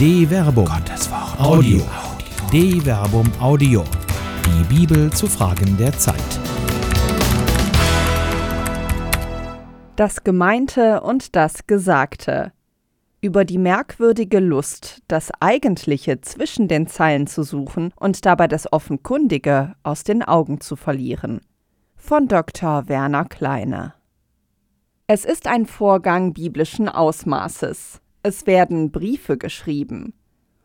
De Verbum. Gottes Wort. Audio. De Verbum Audio. Die Bibel zu Fragen der Zeit. Das Gemeinte und das Gesagte. Über die merkwürdige Lust, das Eigentliche zwischen den Zeilen zu suchen und dabei das Offenkundige aus den Augen zu verlieren. Von Dr. Werner Kleine. Es ist ein Vorgang biblischen Ausmaßes. Es werden Briefe geschrieben.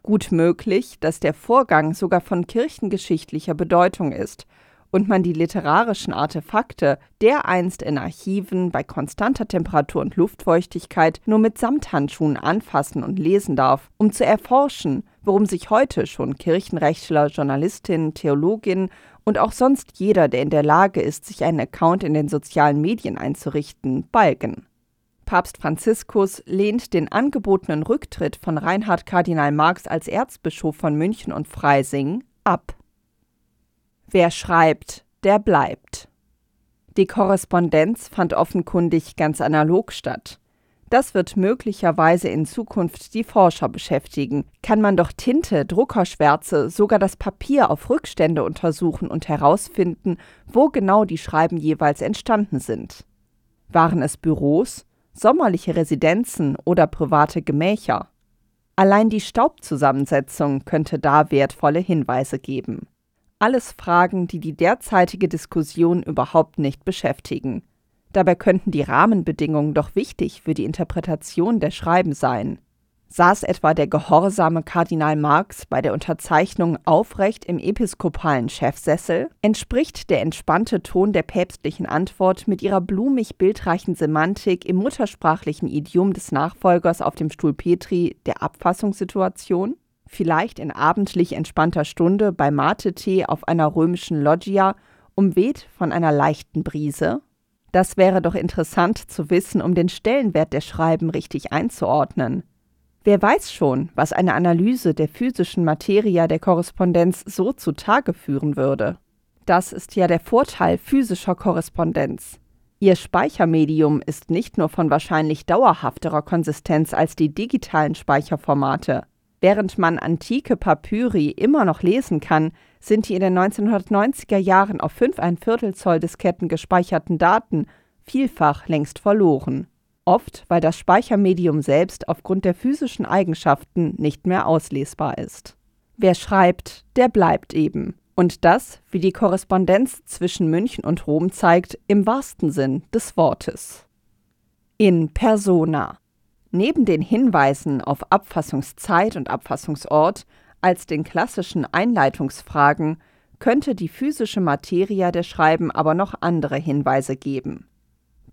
Gut möglich, dass der Vorgang sogar von kirchengeschichtlicher Bedeutung ist und man die literarischen Artefakte dereinst in Archiven bei konstanter Temperatur und Luftfeuchtigkeit nur mit Samthandschuhen anfassen und lesen darf, um zu erforschen, worum sich heute schon Kirchenrechtler, Journalistinnen, Theologinnen und auch sonst jeder, der in der Lage ist, sich einen Account in den sozialen Medien einzurichten, balgen. Papst Franziskus lehnt den angebotenen Rücktritt von Reinhard Kardinal Marx als Erzbischof von München und Freising ab. Wer schreibt, der bleibt. Die Korrespondenz fand offenkundig ganz analog statt. Das wird möglicherweise in Zukunft die Forscher beschäftigen. Kann man doch Tinte, Druckerschwärze, sogar das Papier auf Rückstände untersuchen und herausfinden, wo genau die Schreiben jeweils entstanden sind. Waren es Büros, sommerliche Residenzen oder private Gemächer. Allein die Staubzusammensetzung könnte da wertvolle Hinweise geben. Alles Fragen, die die derzeitige Diskussion überhaupt nicht beschäftigen. Dabei könnten die Rahmenbedingungen doch wichtig für die Interpretation der Schreiben sein. Saß etwa der gehorsame Kardinal Marx bei der Unterzeichnung aufrecht im episkopalen Chefsessel? Entspricht der entspannte Ton der päpstlichen Antwort mit ihrer blumig bildreichen Semantik im muttersprachlichen Idiom des Nachfolgers auf dem Stuhl Petri der Abfassungssituation? Vielleicht in abendlich entspannter Stunde bei Mate-Tee auf einer römischen Loggia, umweht von einer leichten Brise? Das wäre doch interessant zu wissen, um den Stellenwert der Schreiben richtig einzuordnen. Wer weiß schon, was eine Analyse der physischen Materia der Korrespondenz so zutage führen würde. Das ist ja der Vorteil physischer Korrespondenz. Ihr Speichermedium ist nicht nur von wahrscheinlich dauerhafterer Konsistenz als die digitalen Speicherformate. Während man antike Papyri immer noch lesen kann, sind die in den 1990er Jahren auf 5 ein Viertel Zoll Disketten gespeicherten Daten vielfach längst verloren oft weil das Speichermedium selbst aufgrund der physischen Eigenschaften nicht mehr auslesbar ist. Wer schreibt, der bleibt eben. Und das, wie die Korrespondenz zwischen München und Rom zeigt, im wahrsten Sinn des Wortes. In persona. Neben den Hinweisen auf Abfassungszeit und Abfassungsort als den klassischen Einleitungsfragen könnte die physische Materia der Schreiben aber noch andere Hinweise geben.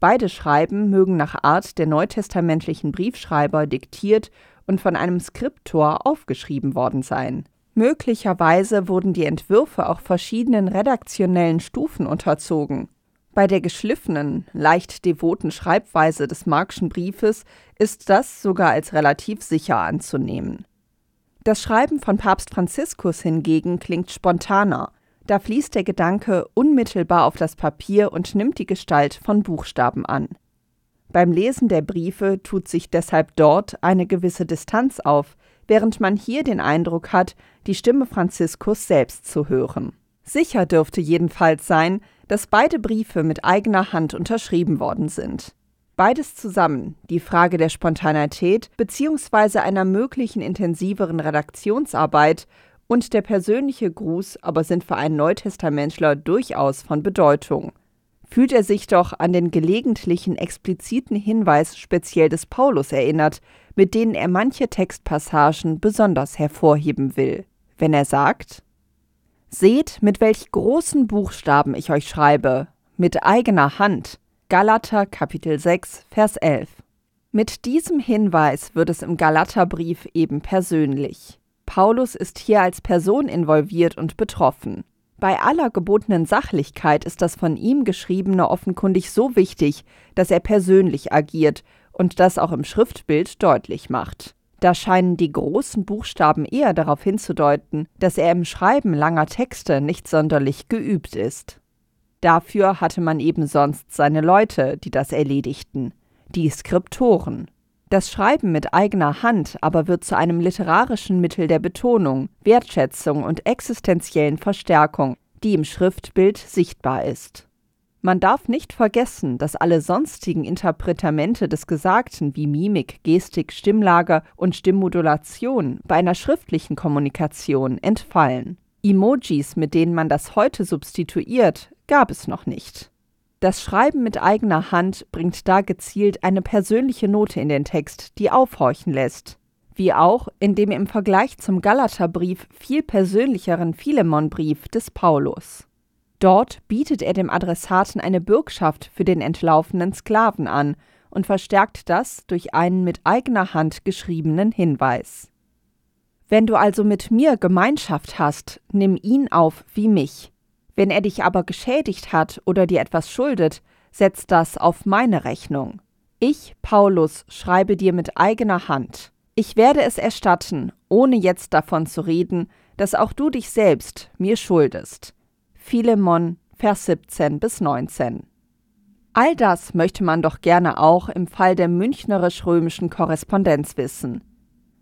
Beide Schreiben mögen nach Art der neutestamentlichen Briefschreiber diktiert und von einem Skriptor aufgeschrieben worden sein. Möglicherweise wurden die Entwürfe auch verschiedenen redaktionellen Stufen unterzogen. Bei der geschliffenen, leicht devoten Schreibweise des Markschen Briefes ist das sogar als relativ sicher anzunehmen. Das Schreiben von Papst Franziskus hingegen klingt spontaner, da fließt der Gedanke unmittelbar auf das Papier und nimmt die Gestalt von Buchstaben an. Beim Lesen der Briefe tut sich deshalb dort eine gewisse Distanz auf, während man hier den Eindruck hat, die Stimme Franziskus selbst zu hören. Sicher dürfte jedenfalls sein, dass beide Briefe mit eigener Hand unterschrieben worden sind. Beides zusammen, die Frage der Spontanität bzw. einer möglichen intensiveren Redaktionsarbeit und der persönliche Gruß aber sind für einen Neutestamentler durchaus von Bedeutung. Fühlt er sich doch an den gelegentlichen expliziten Hinweis speziell des Paulus erinnert, mit denen er manche Textpassagen besonders hervorheben will, wenn er sagt Seht, mit welch großen Buchstaben ich euch schreibe, mit eigener Hand. Galater Kapitel 6, Vers 11. Mit diesem Hinweis wird es im Galaterbrief eben persönlich. Paulus ist hier als Person involviert und betroffen. Bei aller gebotenen Sachlichkeit ist das von ihm geschriebene offenkundig so wichtig, dass er persönlich agiert und das auch im Schriftbild deutlich macht. Da scheinen die großen Buchstaben eher darauf hinzudeuten, dass er im Schreiben langer Texte nicht sonderlich geübt ist. Dafür hatte man eben sonst seine Leute, die das erledigten, die Skriptoren. Das Schreiben mit eigener Hand aber wird zu einem literarischen Mittel der Betonung, Wertschätzung und existenziellen Verstärkung, die im Schriftbild sichtbar ist. Man darf nicht vergessen, dass alle sonstigen Interpretamente des Gesagten wie Mimik, Gestik, Stimmlager und Stimmmodulation bei einer schriftlichen Kommunikation entfallen. Emojis, mit denen man das heute substituiert, gab es noch nicht. Das Schreiben mit eigener Hand bringt da gezielt eine persönliche Note in den Text, die aufhorchen lässt. Wie auch in dem im Vergleich zum Galaterbrief viel persönlicheren Philemonbrief des Paulus. Dort bietet er dem Adressaten eine Bürgschaft für den entlaufenen Sklaven an und verstärkt das durch einen mit eigener Hand geschriebenen Hinweis. Wenn du also mit mir Gemeinschaft hast, nimm ihn auf wie mich. Wenn er dich aber geschädigt hat oder dir etwas schuldet, setz das auf meine Rechnung. Ich, Paulus, schreibe dir mit eigener Hand. Ich werde es erstatten, ohne jetzt davon zu reden, dass auch du dich selbst mir schuldest. Philemon, Vers 17 bis 19. All das möchte man doch gerne auch im Fall der münchnerisch-römischen Korrespondenz wissen.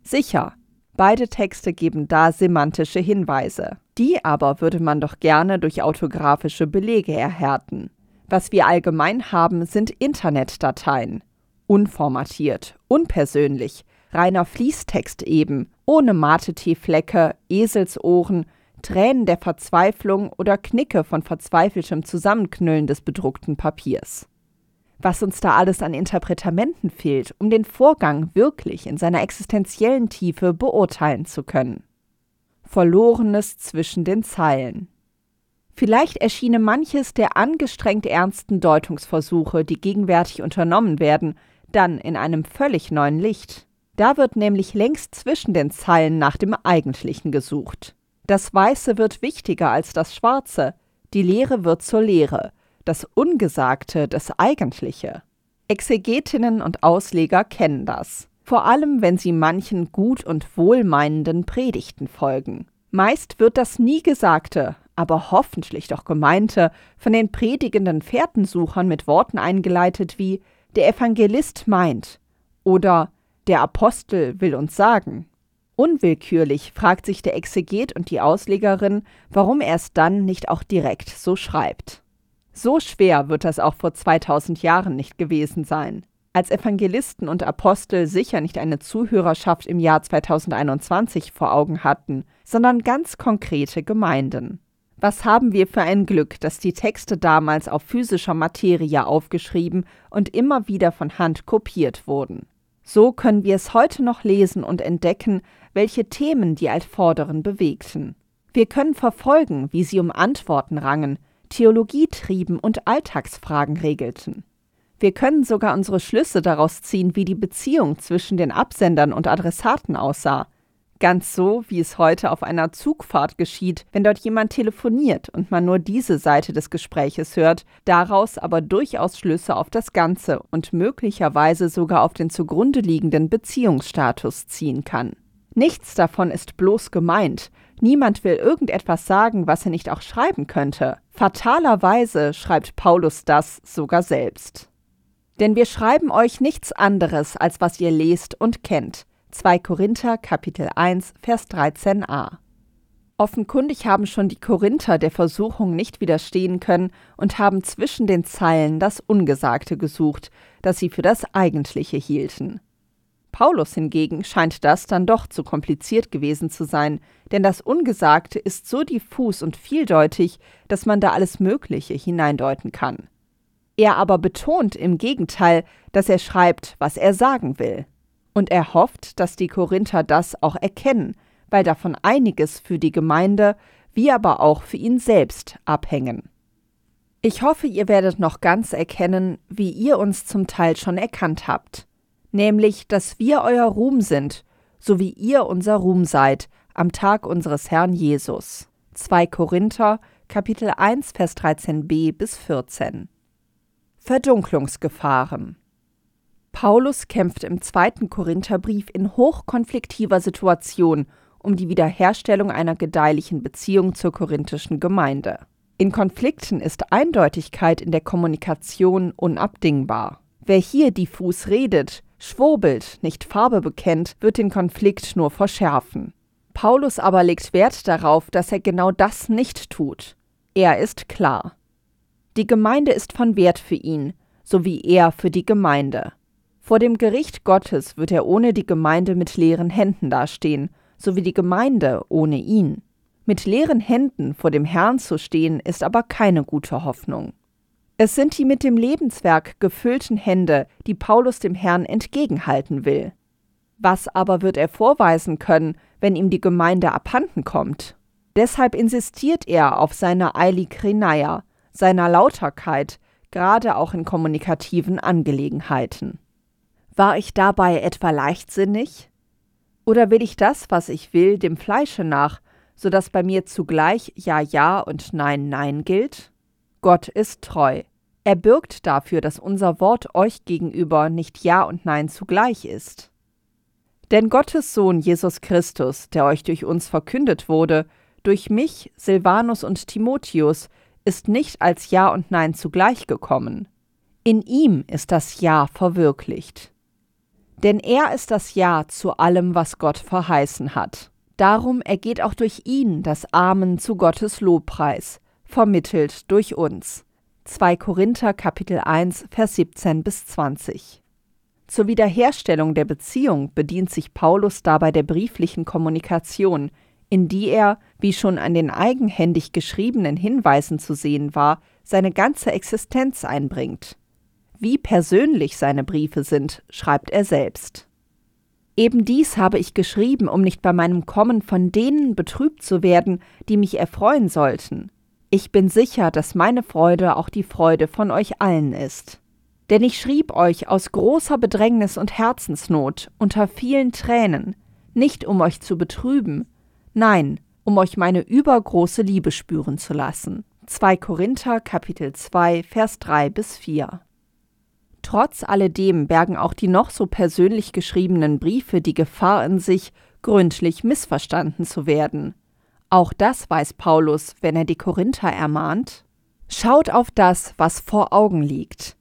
Sicher, beide Texte geben da semantische Hinweise. Die aber würde man doch gerne durch autografische Belege erhärten. Was wir allgemein haben, sind Internetdateien. Unformatiert, unpersönlich, reiner Fließtext eben, ohne Mate-T-Flecke, Eselsohren Tränen der Verzweiflung oder Knicke von verzweifeltem Zusammenknüllen des bedruckten Papiers. Was uns da alles an Interpretamenten fehlt, um den Vorgang wirklich in seiner existenziellen Tiefe beurteilen zu können. Verlorenes zwischen den Zeilen. Vielleicht erschiene manches der angestrengt ernsten Deutungsversuche, die gegenwärtig unternommen werden, dann in einem völlig neuen Licht. Da wird nämlich längst zwischen den Zeilen nach dem Eigentlichen gesucht. Das Weiße wird wichtiger als das Schwarze, die Lehre wird zur Lehre, das Ungesagte das Eigentliche. Exegetinnen und Ausleger kennen das, vor allem wenn sie manchen gut und wohlmeinenden Predigten folgen. Meist wird das nie Gesagte, aber hoffentlich doch Gemeinte von den predigenden Fährtensuchern mit Worten eingeleitet wie der Evangelist meint oder der Apostel will uns sagen. Unwillkürlich fragt sich der Exeget und die Auslegerin, warum er es dann nicht auch direkt so schreibt. So schwer wird das auch vor 2000 Jahren nicht gewesen sein. Als Evangelisten und Apostel sicher nicht eine Zuhörerschaft im Jahr 2021 vor Augen hatten, sondern ganz konkrete Gemeinden. Was haben wir für ein Glück, dass die Texte damals auf physischer Materie aufgeschrieben und immer wieder von Hand kopiert wurden. So können wir es heute noch lesen und entdecken, welche Themen die Altvorderen bewegten. Wir können verfolgen, wie sie um Antworten rangen, Theologie trieben und Alltagsfragen regelten. Wir können sogar unsere Schlüsse daraus ziehen, wie die Beziehung zwischen den Absendern und Adressaten aussah. Ganz so, wie es heute auf einer Zugfahrt geschieht, wenn dort jemand telefoniert und man nur diese Seite des Gespräches hört, daraus aber durchaus Schlüsse auf das Ganze und möglicherweise sogar auf den zugrunde liegenden Beziehungsstatus ziehen kann. Nichts davon ist bloß gemeint. Niemand will irgendetwas sagen, was er nicht auch schreiben könnte. Fatalerweise schreibt Paulus das sogar selbst. Denn wir schreiben euch nichts anderes, als was ihr lest und kennt. 2 Korinther Kapitel 1 Vers 13a. Offenkundig haben schon die Korinther der Versuchung nicht widerstehen können und haben zwischen den Zeilen das Ungesagte gesucht, das sie für das Eigentliche hielten. Paulus hingegen scheint das dann doch zu kompliziert gewesen zu sein, denn das Ungesagte ist so diffus und vieldeutig, dass man da alles Mögliche hineindeuten kann. Er aber betont im Gegenteil, dass er schreibt, was er sagen will. Und er hofft, dass die Korinther das auch erkennen, weil davon einiges für die Gemeinde wie aber auch für ihn selbst abhängen. Ich hoffe, ihr werdet noch ganz erkennen, wie ihr uns zum Teil schon erkannt habt nämlich dass wir euer Ruhm sind, so wie ihr unser Ruhm seid, am Tag unseres Herrn Jesus. 2 Korinther, Kapitel 1, Vers 13b bis 14. Verdunklungsgefahren. Paulus kämpft im zweiten Korintherbrief in hochkonfliktiver Situation um die Wiederherstellung einer gedeihlichen Beziehung zur korinthischen Gemeinde. In Konflikten ist Eindeutigkeit in der Kommunikation unabdingbar. Wer hier diffus redet, schwurbelt, nicht Farbe bekennt, wird den Konflikt nur verschärfen. Paulus aber legt Wert darauf, dass er genau das nicht tut. Er ist klar. Die Gemeinde ist von Wert für ihn, so wie er für die Gemeinde. Vor dem Gericht Gottes wird er ohne die Gemeinde mit leeren Händen dastehen, so wie die Gemeinde ohne ihn. Mit leeren Händen vor dem Herrn zu stehen, ist aber keine gute Hoffnung. Es sind die mit dem Lebenswerk gefüllten Hände, die Paulus dem Herrn entgegenhalten will. Was aber wird er vorweisen können, wenn ihm die Gemeinde abhanden kommt? Deshalb insistiert er auf seiner Eilikrineia, seiner Lauterkeit, gerade auch in kommunikativen Angelegenheiten. War ich dabei etwa leichtsinnig? Oder will ich das, was ich will, dem Fleische nach, so dass bei mir zugleich Ja, Ja und Nein, Nein gilt? Gott ist treu. Er bürgt dafür, dass unser Wort euch gegenüber nicht Ja und Nein zugleich ist. Denn Gottes Sohn Jesus Christus, der euch durch uns verkündet wurde, durch mich, Silvanus und Timotheus, ist nicht als Ja und Nein zugleich gekommen. In ihm ist das Ja verwirklicht. Denn er ist das Ja zu allem, was Gott verheißen hat. Darum ergeht auch durch ihn das Amen zu Gottes Lobpreis, vermittelt durch uns. 2 Korinther Kapitel 1 Vers 17 bis 20. Zur Wiederherstellung der Beziehung bedient sich Paulus dabei der brieflichen Kommunikation, in die er, wie schon an den eigenhändig geschriebenen Hinweisen zu sehen war, seine ganze Existenz einbringt. Wie persönlich seine Briefe sind, schreibt er selbst. Eben dies habe ich geschrieben, um nicht bei meinem Kommen von denen betrübt zu werden, die mich erfreuen sollten. Ich bin sicher, dass meine Freude auch die Freude von euch allen ist. Denn ich schrieb euch aus großer Bedrängnis und Herzensnot, unter vielen Tränen, nicht um euch zu betrüben, nein, um euch meine übergroße Liebe spüren zu lassen. 2 Korinther Kapitel 2 Vers 3 bis 4 Trotz alledem bergen auch die noch so persönlich geschriebenen Briefe die Gefahr in sich, gründlich missverstanden zu werden. Auch das weiß Paulus, wenn er die Korinther ermahnt. Schaut auf das, was vor Augen liegt.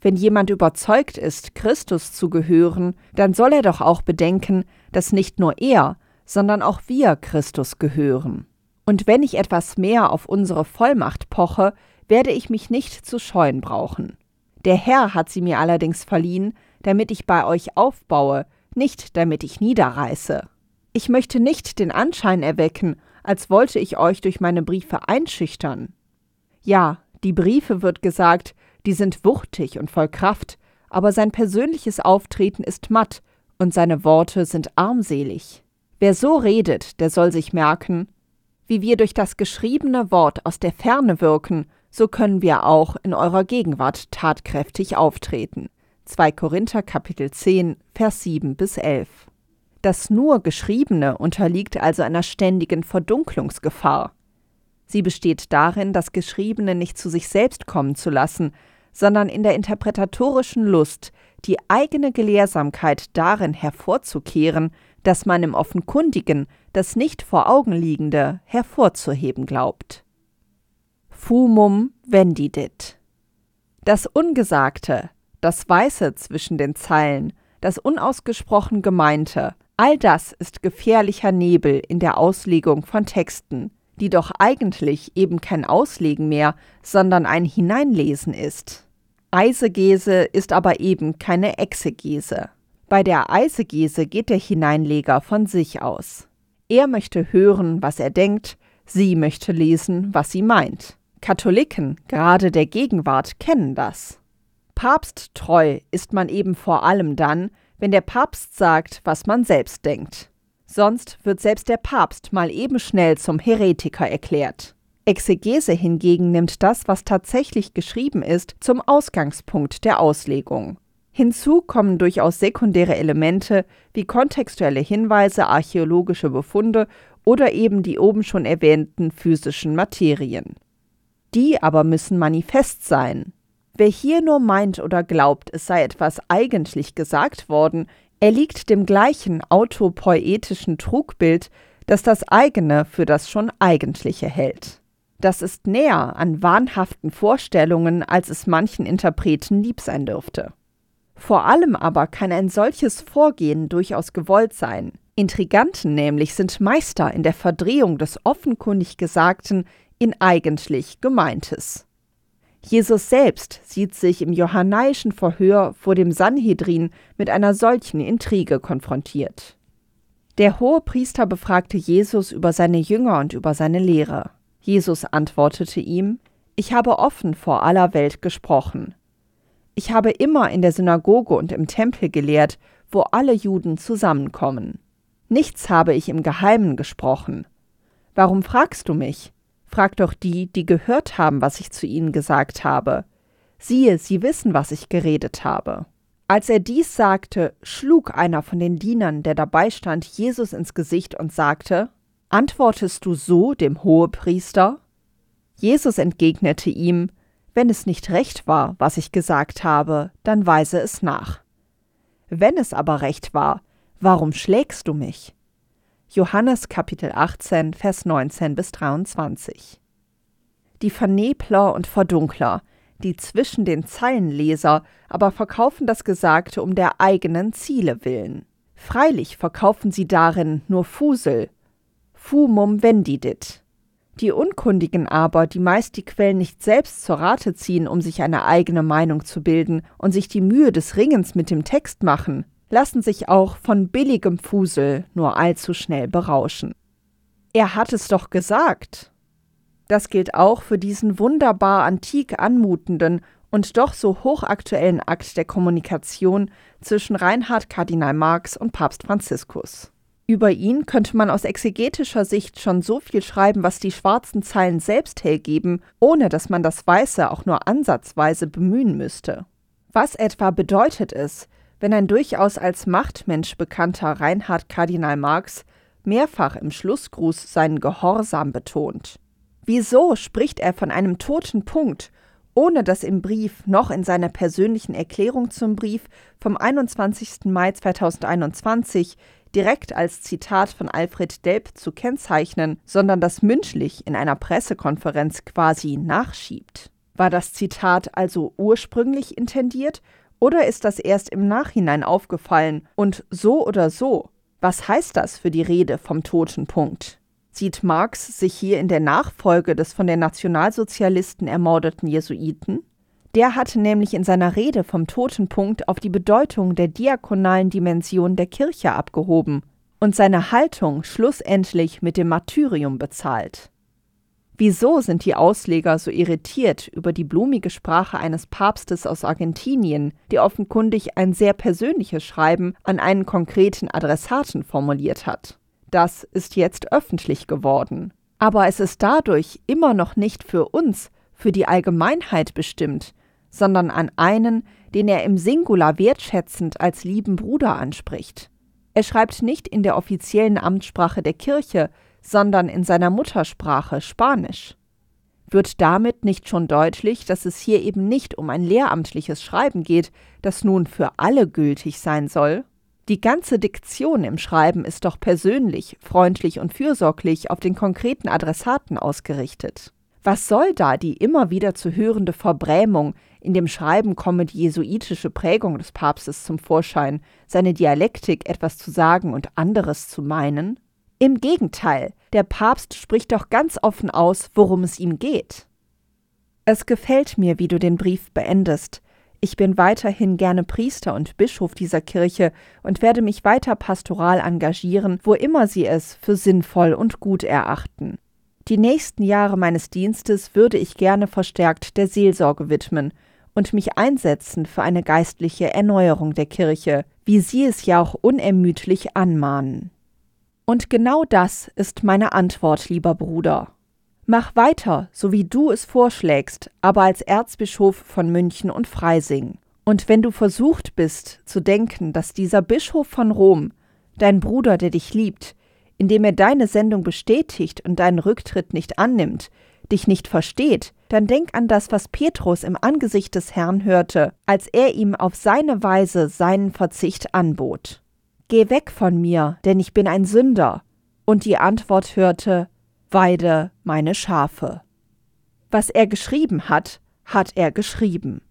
Wenn jemand überzeugt ist, Christus zu gehören, dann soll er doch auch bedenken, dass nicht nur er, sondern auch wir Christus gehören. Und wenn ich etwas mehr auf unsere Vollmacht poche, werde ich mich nicht zu scheuen brauchen. Der Herr hat sie mir allerdings verliehen, damit ich bei euch aufbaue, nicht damit ich niederreiße. Ich möchte nicht den Anschein erwecken, als wollte ich euch durch meine Briefe einschüchtern. Ja, die Briefe wird gesagt, die sind wuchtig und voll Kraft, aber sein persönliches Auftreten ist matt und seine Worte sind armselig. Wer so redet, der soll sich merken, wie wir durch das geschriebene Wort aus der Ferne wirken, so können wir auch in eurer Gegenwart tatkräftig auftreten. 2 Korinther Kapitel 10, Vers 7 bis 11. Das nur Geschriebene unterliegt also einer ständigen Verdunklungsgefahr. Sie besteht darin, das Geschriebene nicht zu sich selbst kommen zu lassen, sondern in der interpretatorischen Lust, die eigene Gelehrsamkeit darin hervorzukehren, dass man im Offenkundigen das nicht vor Augen liegende hervorzuheben glaubt. Fumum vendidit. Das Ungesagte, das Weiße zwischen den Zeilen, das unausgesprochen Gemeinte, All das ist gefährlicher Nebel in der Auslegung von Texten, die doch eigentlich eben kein Auslegen mehr, sondern ein Hineinlesen ist. Eisegese ist aber eben keine Exegese. Bei der Eisegese geht der Hineinleger von sich aus. Er möchte hören, was er denkt, sie möchte lesen, was sie meint. Katholiken, gerade der Gegenwart, kennen das. Papsttreu ist man eben vor allem dann, wenn der Papst sagt, was man selbst denkt. Sonst wird selbst der Papst mal eben schnell zum Heretiker erklärt. Exegese hingegen nimmt das, was tatsächlich geschrieben ist, zum Ausgangspunkt der Auslegung. Hinzu kommen durchaus sekundäre Elemente wie kontextuelle Hinweise, archäologische Befunde oder eben die oben schon erwähnten physischen Materien. Die aber müssen manifest sein, Wer hier nur meint oder glaubt, es sei etwas eigentlich gesagt worden, erliegt dem gleichen autopoetischen Trugbild, das das eigene für das schon Eigentliche hält. Das ist näher an wahnhaften Vorstellungen, als es manchen Interpreten lieb sein dürfte. Vor allem aber kann ein solches Vorgehen durchaus gewollt sein. Intriganten nämlich sind Meister in der Verdrehung des offenkundig Gesagten in eigentlich Gemeintes. Jesus selbst sieht sich im johannaischen Verhör vor dem Sanhedrin mit einer solchen Intrige konfrontiert. Der hohe Priester befragte Jesus über seine Jünger und über seine Lehre. Jesus antwortete ihm, Ich habe offen vor aller Welt gesprochen. Ich habe immer in der Synagoge und im Tempel gelehrt, wo alle Juden zusammenkommen. Nichts habe ich im Geheimen gesprochen. Warum fragst du mich? Frag doch die, die gehört haben, was ich zu ihnen gesagt habe. Siehe, sie wissen, was ich geredet habe. Als er dies sagte, schlug einer von den Dienern, der dabei stand, Jesus ins Gesicht und sagte, Antwortest du so dem Hohepriester? Jesus entgegnete ihm, Wenn es nicht recht war, was ich gesagt habe, dann weise es nach. Wenn es aber recht war, warum schlägst du mich? Johannes Kapitel 18, Vers 19 bis 23. Die Vernebler und Verdunkler, die zwischen den Zeilenleser aber verkaufen das Gesagte um der eigenen Ziele willen. Freilich verkaufen sie darin nur Fusel, fumum vendidit. Die Unkundigen aber, die meist die Quellen nicht selbst zur Rate ziehen, um sich eine eigene Meinung zu bilden und sich die Mühe des Ringens mit dem Text machen, lassen sich auch von billigem Fusel nur allzu schnell berauschen. Er hat es doch gesagt. Das gilt auch für diesen wunderbar antik anmutenden und doch so hochaktuellen Akt der Kommunikation zwischen Reinhard Kardinal Marx und Papst Franziskus. Über ihn könnte man aus exegetischer Sicht schon so viel schreiben, was die schwarzen Zeilen selbst hergeben, ohne dass man das Weiße auch nur ansatzweise bemühen müsste. Was etwa bedeutet es, wenn ein durchaus als Machtmensch bekannter Reinhard Kardinal Marx mehrfach im Schlussgruß seinen Gehorsam betont? Wieso spricht er von einem toten Punkt, ohne dass im Brief noch in seiner persönlichen Erklärung zum Brief vom 21. Mai 2021 direkt als Zitat von Alfred Delp zu kennzeichnen, sondern das mündlich in einer Pressekonferenz quasi nachschiebt? War das Zitat also ursprünglich intendiert oder ist das erst im Nachhinein aufgefallen und so oder so? Was heißt das für die Rede vom toten Punkt? Sieht Marx sich hier in der Nachfolge des von den Nationalsozialisten ermordeten Jesuiten? Der hatte nämlich in seiner Rede vom toten Punkt auf die Bedeutung der diakonalen Dimension der Kirche abgehoben und seine Haltung schlussendlich mit dem Martyrium bezahlt. Wieso sind die Ausleger so irritiert über die blumige Sprache eines Papstes aus Argentinien, der offenkundig ein sehr persönliches Schreiben an einen konkreten Adressaten formuliert hat? Das ist jetzt öffentlich geworden. Aber es ist dadurch immer noch nicht für uns, für die Allgemeinheit bestimmt, sondern an einen, den er im Singular wertschätzend als lieben Bruder anspricht. Er schreibt nicht in der offiziellen Amtssprache der Kirche, sondern in seiner Muttersprache Spanisch. Wird damit nicht schon deutlich, dass es hier eben nicht um ein lehramtliches Schreiben geht, das nun für alle gültig sein soll? Die ganze Diktion im Schreiben ist doch persönlich, freundlich und fürsorglich auf den konkreten Adressaten ausgerichtet. Was soll da die immer wieder zu hörende Verbrämung? In dem Schreiben komme die jesuitische Prägung des Papstes zum Vorschein, seine Dialektik etwas zu sagen und anderes zu meinen? Im Gegenteil, der Papst spricht doch ganz offen aus, worum es ihm geht. Es gefällt mir, wie du den Brief beendest. Ich bin weiterhin gerne Priester und Bischof dieser Kirche und werde mich weiter pastoral engagieren, wo immer Sie es für sinnvoll und gut erachten. Die nächsten Jahre meines Dienstes würde ich gerne verstärkt der Seelsorge widmen und mich einsetzen für eine geistliche Erneuerung der Kirche, wie Sie es ja auch unermüdlich anmahnen. Und genau das ist meine Antwort, lieber Bruder. Mach weiter, so wie du es vorschlägst, aber als Erzbischof von München und Freising. Und wenn du versucht bist zu denken, dass dieser Bischof von Rom, dein Bruder, der dich liebt, indem er deine Sendung bestätigt und deinen Rücktritt nicht annimmt, dich nicht versteht, dann denk an das, was Petrus im Angesicht des Herrn hörte, als er ihm auf seine Weise seinen Verzicht anbot. Geh weg von mir, denn ich bin ein Sünder. Und die Antwort hörte, Weide meine Schafe. Was er geschrieben hat, hat er geschrieben.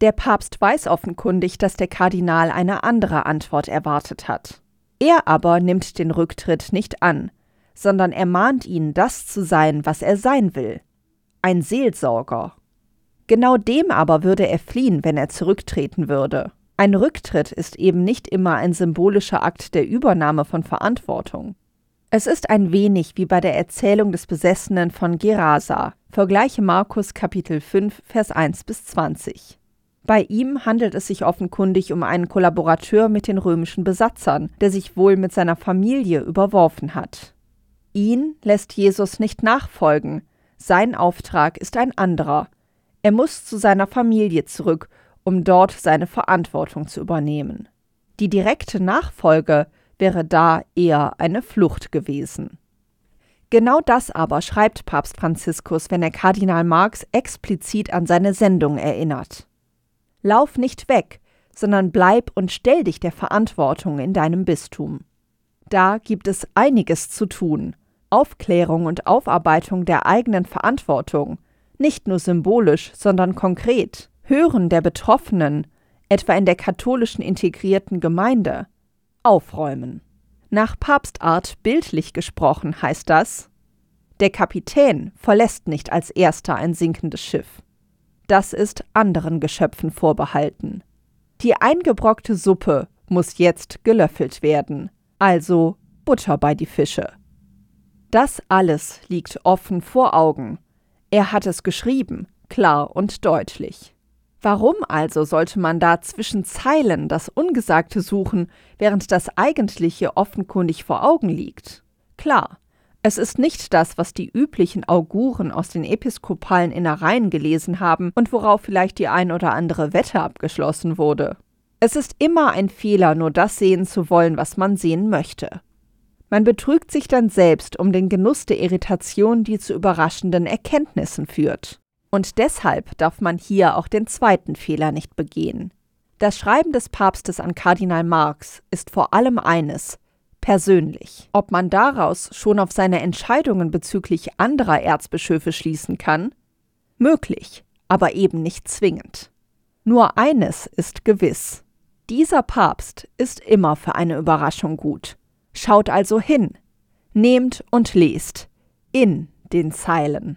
Der Papst weiß offenkundig, dass der Kardinal eine andere Antwort erwartet hat. Er aber nimmt den Rücktritt nicht an, sondern ermahnt ihn, das zu sein, was er sein will. Ein Seelsorger. Genau dem aber würde er fliehen, wenn er zurücktreten würde. Ein Rücktritt ist eben nicht immer ein symbolischer Akt der Übernahme von Verantwortung. Es ist ein wenig wie bei der Erzählung des Besessenen von Gerasa. Vergleiche Markus Kapitel 5, Vers 1 bis 20. Bei ihm handelt es sich offenkundig um einen Kollaborateur mit den römischen Besatzern, der sich wohl mit seiner Familie überworfen hat. Ihn lässt Jesus nicht nachfolgen, sein Auftrag ist ein anderer. Er muss zu seiner Familie zurück um dort seine Verantwortung zu übernehmen. Die direkte Nachfolge wäre da eher eine Flucht gewesen. Genau das aber schreibt Papst Franziskus, wenn er Kardinal Marx explizit an seine Sendung erinnert. Lauf nicht weg, sondern bleib und stell dich der Verantwortung in deinem Bistum. Da gibt es einiges zu tun. Aufklärung und Aufarbeitung der eigenen Verantwortung, nicht nur symbolisch, sondern konkret. Hören der Betroffenen, etwa in der katholischen integrierten Gemeinde, aufräumen. Nach Papstart bildlich gesprochen heißt das, der Kapitän verlässt nicht als erster ein sinkendes Schiff. Das ist anderen Geschöpfen vorbehalten. Die eingebrockte Suppe muss jetzt gelöffelt werden, also Butter bei die Fische. Das alles liegt offen vor Augen. Er hat es geschrieben, klar und deutlich. Warum also sollte man da zwischen Zeilen das Ungesagte suchen, während das Eigentliche offenkundig vor Augen liegt? Klar, es ist nicht das, was die üblichen Auguren aus den episkopalen Innereien gelesen haben und worauf vielleicht die ein oder andere Wette abgeschlossen wurde. Es ist immer ein Fehler, nur das sehen zu wollen, was man sehen möchte. Man betrügt sich dann selbst um den Genuss der Irritation, die zu überraschenden Erkenntnissen führt. Und deshalb darf man hier auch den zweiten Fehler nicht begehen. Das Schreiben des Papstes an Kardinal Marx ist vor allem eines, persönlich. Ob man daraus schon auf seine Entscheidungen bezüglich anderer Erzbischöfe schließen kann? Möglich, aber eben nicht zwingend. Nur eines ist gewiss. Dieser Papst ist immer für eine Überraschung gut. Schaut also hin, nehmt und lest in den Zeilen.